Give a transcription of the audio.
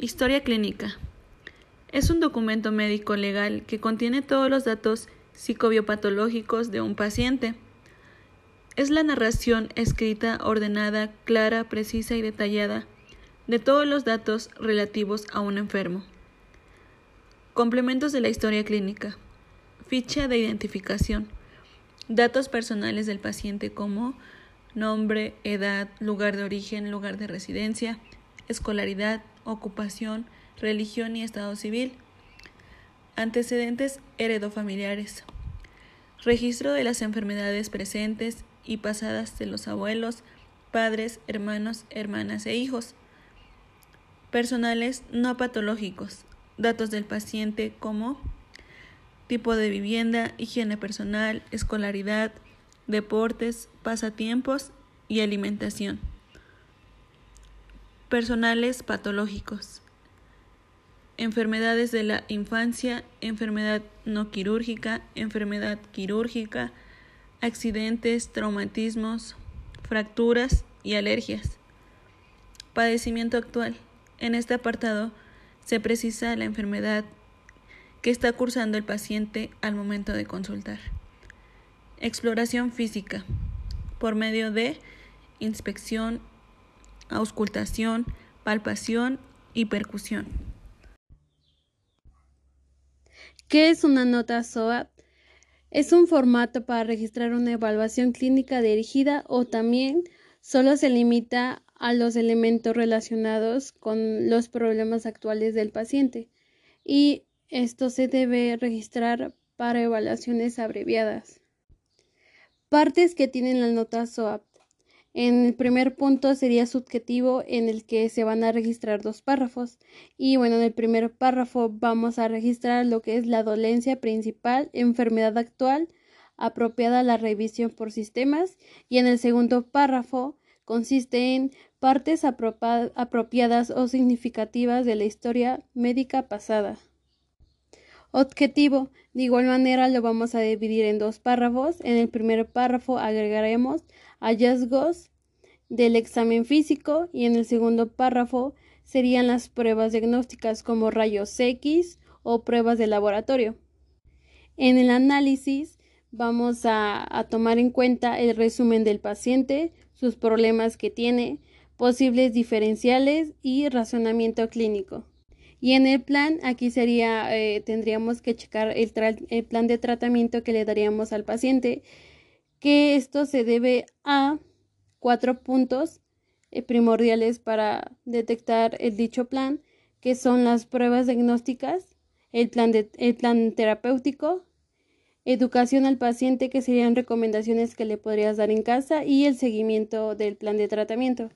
Historia clínica. Es un documento médico legal que contiene todos los datos psicobiopatológicos de un paciente. Es la narración escrita, ordenada, clara, precisa y detallada de todos los datos relativos a un enfermo. Complementos de la historia clínica. Ficha de identificación. Datos personales del paciente como nombre, edad, lugar de origen, lugar de residencia, escolaridad, ocupación, religión y estado civil. Antecedentes heredofamiliares. Registro de las enfermedades presentes y pasadas de los abuelos, padres, hermanos, hermanas e hijos. Personales no patológicos. Datos del paciente como tipo de vivienda, higiene personal, escolaridad, deportes, pasatiempos y alimentación. Personales patológicos. Enfermedades de la infancia, enfermedad no quirúrgica, enfermedad quirúrgica, accidentes, traumatismos, fracturas y alergias. Padecimiento actual. En este apartado se precisa la enfermedad que está cursando el paciente al momento de consultar. Exploración física por medio de inspección, auscultación, palpación y percusión. ¿Qué es una nota SOAP? Es un formato para registrar una evaluación clínica dirigida o también solo se limita a los elementos relacionados con los problemas actuales del paciente y esto se debe registrar para evaluaciones abreviadas. Partes que tienen la nota SOAP. En el primer punto sería subjetivo en el que se van a registrar dos párrafos. Y bueno, en el primer párrafo vamos a registrar lo que es la dolencia principal, enfermedad actual, apropiada a la revisión por sistemas. Y en el segundo párrafo consiste en partes apropiadas o significativas de la historia médica pasada. Objetivo. De igual manera lo vamos a dividir en dos párrafos. En el primer párrafo agregaremos hallazgos del examen físico y en el segundo párrafo serían las pruebas diagnósticas como rayos X o pruebas de laboratorio. En el análisis vamos a, a, tomar en cuenta el resumen del paciente, sus problemas que tiene, posibles diferenciales y razonamiento clínico. Y en el plan, aquí sería, eh, tendríamos que checar el, plan de tratamiento que le daríamos al paciente, que esto se debe a cuatro puntos eh, primordiales para detectar el dicho plan, que son las pruebas diagnósticas, el plan, de, el plan terapéutico, educación al paciente, que serían recomendaciones que le podrías dar en casa, y el seguimiento del plan de tratamiento.